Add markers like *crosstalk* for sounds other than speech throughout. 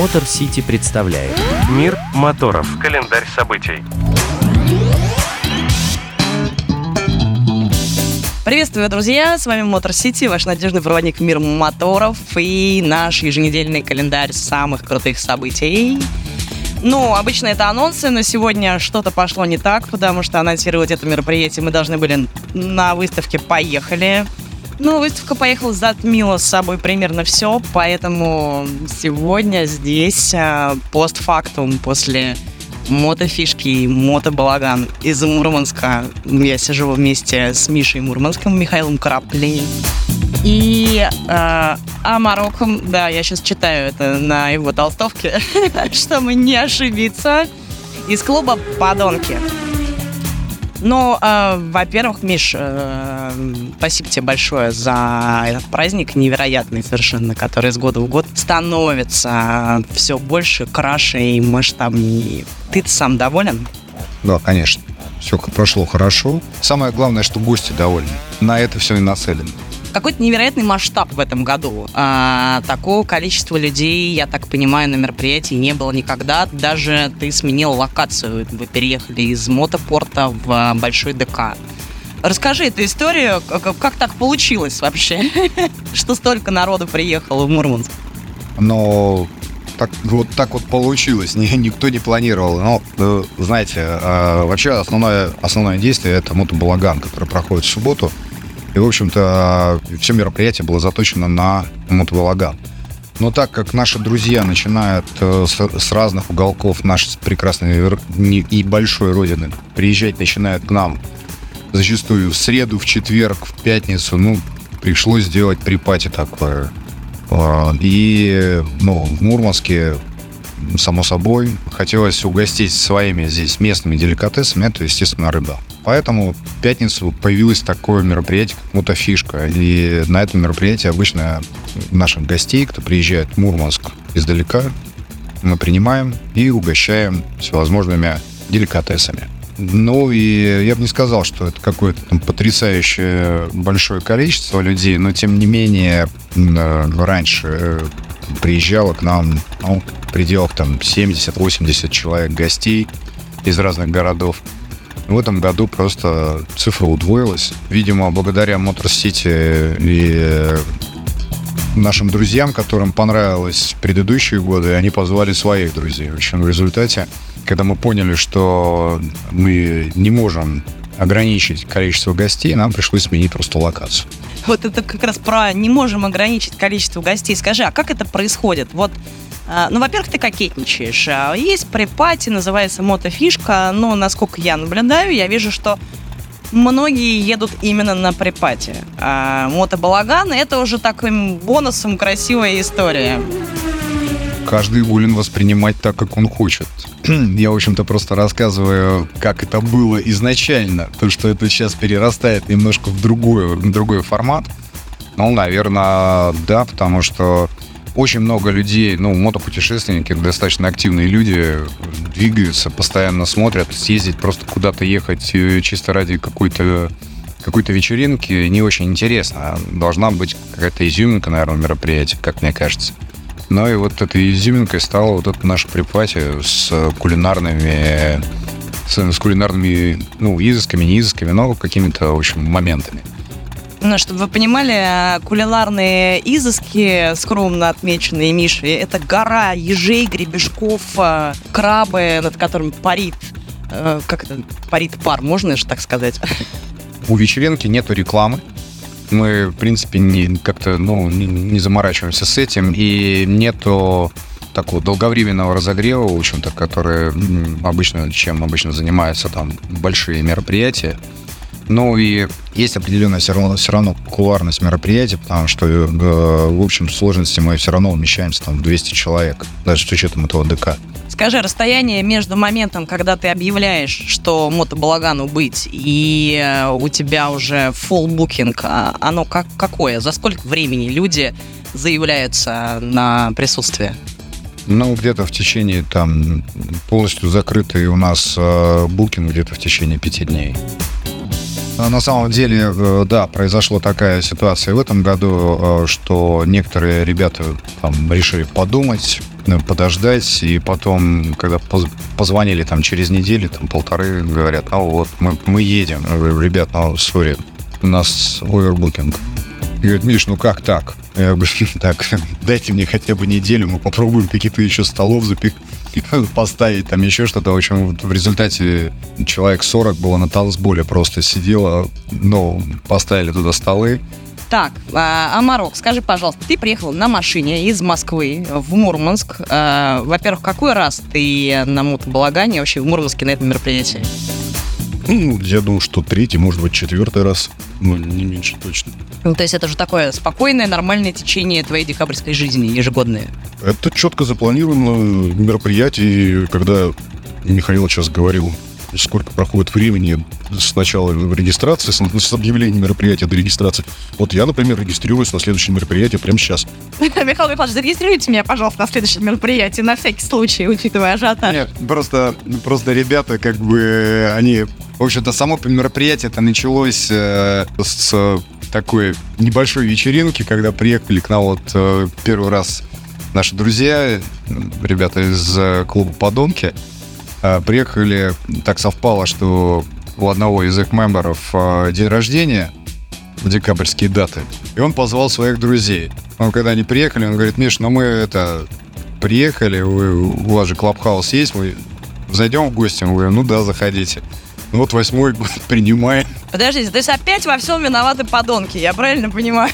Мотор Сити представляет Мир моторов. Календарь событий. Приветствую, друзья! С вами Мотор Сити, ваш надежный проводник в мир моторов и наш еженедельный календарь самых крутых событий. Ну, обычно это анонсы, но сегодня что-то пошло не так, потому что анонсировать это мероприятие мы должны были на выставке «Поехали». Ну, выставка «Поехал» затмила с собой примерно все, поэтому сегодня здесь а, постфактум после мотофишки и мотобалаган из Мурманска. Я сижу вместе с Мишей Мурманским, Михаилом Краплей. И э, Амароком, да, я сейчас читаю это на его толстовке, *laughs* чтобы не ошибиться, из клуба «Подонки». Ну, э, во-первых, Миш, э, спасибо тебе большое за этот праздник невероятный совершенно, который с года в год становится все больше, краше и масштабнее. Ты сам доволен? Да, конечно. Все прошло хорошо. Самое главное, что гости довольны. На это все и нацелено какой-то невероятный масштаб в этом году. А, такого количества людей, я так понимаю, на мероприятии не было никогда. Даже ты сменил локацию. Вы переехали из мотопорта в а, Большой ДК. Расскажи эту историю, как, так получилось вообще, *laughs* что столько народу приехало в Мурманск? Но так, вот так вот получилось, *laughs* никто не планировал. Но, э, знаете, а, вообще основное, основное действие это мотобалаган, который проходит в субботу. И, в общем-то, все мероприятие было заточено на мотоволаган. Но так как наши друзья начинают э, с, разных уголков нашей прекрасной и большой родины приезжать, начинают к нам зачастую в среду, в четверг, в пятницу, ну, пришлось сделать припати такое. А, и, ну, в Мурманске, само собой, хотелось угостить своими здесь местными деликатесами, это, естественно, рыба. Поэтому в пятницу появилось такое мероприятие, как мотофишка. И на этом мероприятии обычно наших гостей, кто приезжает в Мурманск издалека, мы принимаем и угощаем всевозможными деликатесами. Ну и я бы не сказал, что это какое-то там потрясающее большое количество людей, но тем не менее раньше э, приезжало к нам ну, в пределах там 70-80 человек гостей из разных городов. В этом году просто цифра удвоилась. Видимо, благодаря Motor City и нашим друзьям, которым понравилось предыдущие годы, они позвали своих друзей. В общем, в результате, когда мы поняли, что мы не можем ограничить количество гостей, нам пришлось сменить просто локацию. Вот это как раз про не можем ограничить количество гостей. Скажи, а как это происходит? Вот ну, во-первых, ты кокетничаешь. А, есть препати, называется мотофишка, но, насколько я наблюдаю, я вижу, что многие едут именно на препате. А мотобалаган — это уже таким бонусом красивая история. Каждый волен воспринимать так, как он хочет. *clears throat* Я, в общем-то, просто рассказываю, как это было изначально. То, что это сейчас перерастает немножко в другой, в другой формат. Ну, наверное, да, потому что очень много людей, ну, мотопутешественники, достаточно активные люди, двигаются, постоянно смотрят. Съездить, просто куда-то ехать э, чисто ради какой-то какой-то вечеринки не очень интересно. Должна быть какая-то изюминка, наверное, мероприятия, как мне кажется. Ну и вот этой изюминкой стало вот это наше припати с кулинарными с, с кулинарными, ну, изысками, не изысками, но какими-то, в общем, моментами. Ну, чтобы вы понимали, кулинарные изыски, скромно отмеченные Мишей, это гора ежей, гребешков, э, крабы, над которыми парит, э, как это, парит пар, можно же так сказать? У вечеринки нету рекламы. Мы, в принципе, не, как-то ну, не, не заморачиваемся с этим, и нету такого долговременного разогрева, в общем-то, который обычно, чем обычно занимаются там большие мероприятия. Ну и есть определенная все равно, все равно кулуарность мероприятия, потому что э, в общем сложности мы все равно умещаемся там в 200 человек, даже с учетом этого ДК. Скажи, расстояние между моментом, когда ты объявляешь, что мотобалагану быть, и э, у тебя уже full booking, а оно как, какое? За сколько времени люди заявляются на присутствие? Ну, где-то в течение там полностью закрытый у нас э, букинг где-то в течение пяти дней. А на самом деле, э, да, произошла такая ситуация в этом году, э, что некоторые ребята там решили подумать, ну, подождать, и потом, когда поз- позвонили там через неделю, там полторы, говорят, а вот, мы, мы едем. Ребят, ну, сори, у нас овербукинг. И говорит, Миш, ну как так? Я говорю, так, *laughs* дайте мне хотя бы неделю, мы попробуем какие-то еще столов запих *laughs* поставить, там еще что-то. В общем, вот в результате человек 40 было на танцболе просто сидело, ну, поставили туда столы, Так, а, Амарок, скажи, пожалуйста, ты приехал на машине из Москвы в Мурманск. А, Во-первых, какой раз ты на мотобалагане вообще в Мурманске на этом мероприятии? Ну, я думаю, что третий, может быть, четвертый раз. Ну, не меньше точно. Ну, то есть это же такое спокойное, нормальное течение твоей декабрьской жизни ежегодное. Это четко запланировано мероприятие, когда Михаил сейчас говорил, сколько проходит времени с начала регистрации, с, объявления мероприятия до регистрации. Вот я, например, регистрируюсь на следующее мероприятие прямо сейчас. *laughs* Михаил Михайлович, зарегистрируйте меня, пожалуйста, на следующем мероприятии, на всякий случай, учитывая ажиотаж. Нет, просто, просто ребята, как бы, они... В общем-то, само мероприятие это началось э, с такой небольшой вечеринки, когда приехали к нам вот э, первый раз наши друзья, ребята из э, клуба «Подонки», э, приехали, так совпало, что у одного из их мемберов день рождения в декабрьские даты, и он позвал своих друзей. Он, когда они приехали, он говорит, Миш, ну мы это приехали, вы, у вас же клабхаус есть, мы зайдем в гости? Мы говорим, ну да, заходите. Ну вот восьмой год *laughs* принимаем. Подождите, то есть опять во всем виноваты подонки, я правильно понимаю?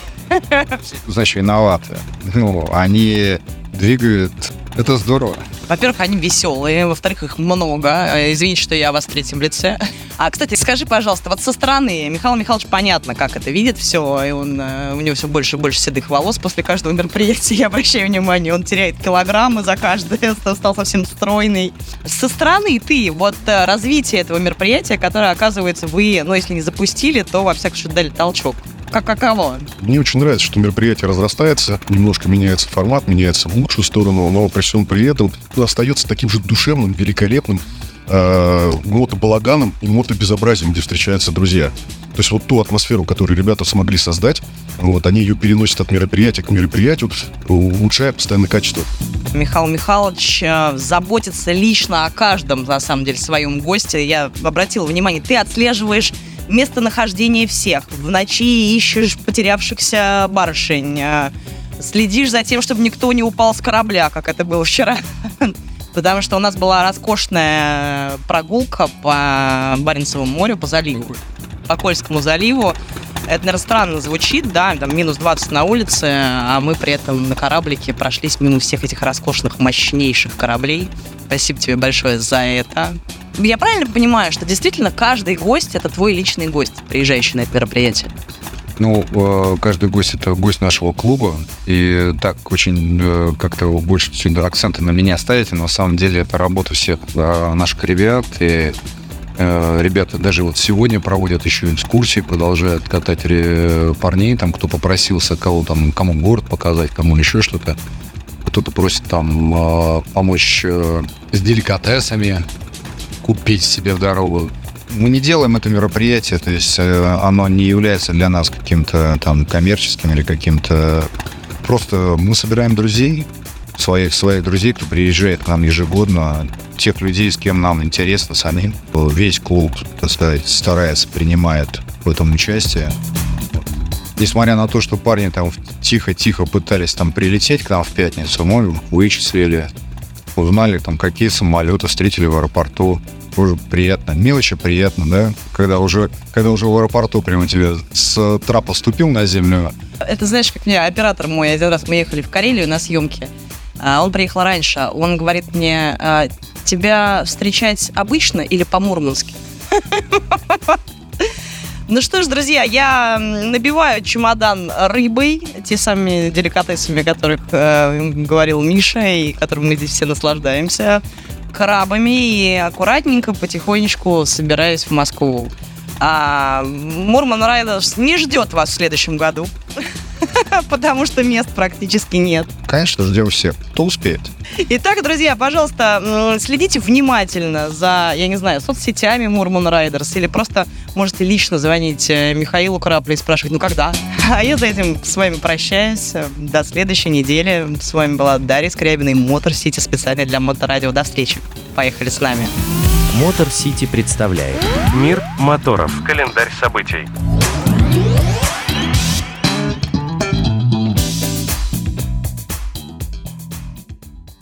Значит, виноваты. Ну, они двигают. Это здорово. Во-первых, они веселые, во-вторых, их много. Э, Извините, что я вас в третьем лице. А, кстати, скажи, пожалуйста, вот со стороны Михаил Михайлович понятно, как это видит все, и он, э, у него все больше и больше седых волос после каждого мероприятия, я обращаю внимание, он теряет килограммы за каждое, *laughs* стал совсем стройный. Со стороны ты, вот э, развитие этого мероприятия, которое, оказывается, вы, ну, если не запустили, то, во всяком случае, дали толчок. Как каково? Мне очень нравится, что мероприятие разрастается, немножко меняется формат, меняется в лучшую сторону, но при всем при этом остается таким же душевным, великолепным э, мотобалаганом и мотобезобразием, где встречаются друзья. То есть вот ту атмосферу, которую ребята смогли создать, вот они ее переносят от мероприятия к мероприятию, улучшая постоянно качество. Михаил Михайлович э, заботится лично о каждом, на самом деле, своем госте. Я обратила внимание, ты отслеживаешь местонахождение всех. В ночи ищешь потерявшихся барышень. э, Следишь за тем, чтобы никто не упал с корабля, как это было вчера. *laughs* Потому что у нас была роскошная прогулка по Баренцевому морю, по заливу. По Кольскому заливу. Это, наверное, странно звучит, да, там минус 20 на улице, а мы при этом на кораблике прошлись мимо всех этих роскошных, мощнейших кораблей. Спасибо тебе большое за это. Я правильно понимаю, что действительно каждый гость это твой личный гость, приезжающий на это мероприятие? Ну, э, каждый гость это гость нашего клуба. И так очень э, как-то больше сегодня акценты на меня ставите. Но на самом деле это работа всех наших ребят. И э, ребята даже вот сегодня проводят еще экскурсии, продолжают катать парней, там кто попросился, кого там, кому город показать, кому еще что-то. Кто-то просит там помочь с деликатесами, купить себе в дорогу. Мы не делаем это мероприятие, то есть э, оно не является для нас каким-то там коммерческим или каким-то... Просто мы собираем друзей, своих, своих друзей, кто приезжает к нам ежегодно, тех людей, с кем нам интересно самим. Весь клуб, так сказать, старается, принимает в этом участие. Несмотря на то, что парни там тихо-тихо пытались там прилететь к нам в пятницу, мы вычислили, узнали там, какие самолеты встретили в аэропорту. Уже приятно. Мелочи приятно, да? Когда уже, когда уже в аэропорту прямо тебе с трапа ступил на землю, Это знаешь, как мне оператор мой, один раз мы ехали в Карелию на съемки, а, он приехал раньше, он говорит мне, а, тебя встречать обычно или по-мурмански? *laughs* Ну что ж, друзья, я набиваю чемодан рыбой, те самыми деликатесами, о которых э, говорил Миша, и которым мы здесь все наслаждаемся, крабами, и аккуратненько, потихонечку собираюсь в Москву. А Мурман Райдерс не ждет вас в следующем году. *laughs* потому что мест практически нет. Конечно, ждем всех. Кто успеет? Итак, друзья, пожалуйста, следите внимательно за, я не знаю, соцсетями Мурман Райдерс или просто можете лично звонить э, Михаилу Краплю и спрашивать, ну когда? *laughs* А я за этим с вами прощаюсь. До следующей недели. С вами была Дарья Скрябина и Мотор Сити специально для Моторадио. До встречи. Поехали с нами. Мотор Сити представляет Мир моторов. Календарь событий.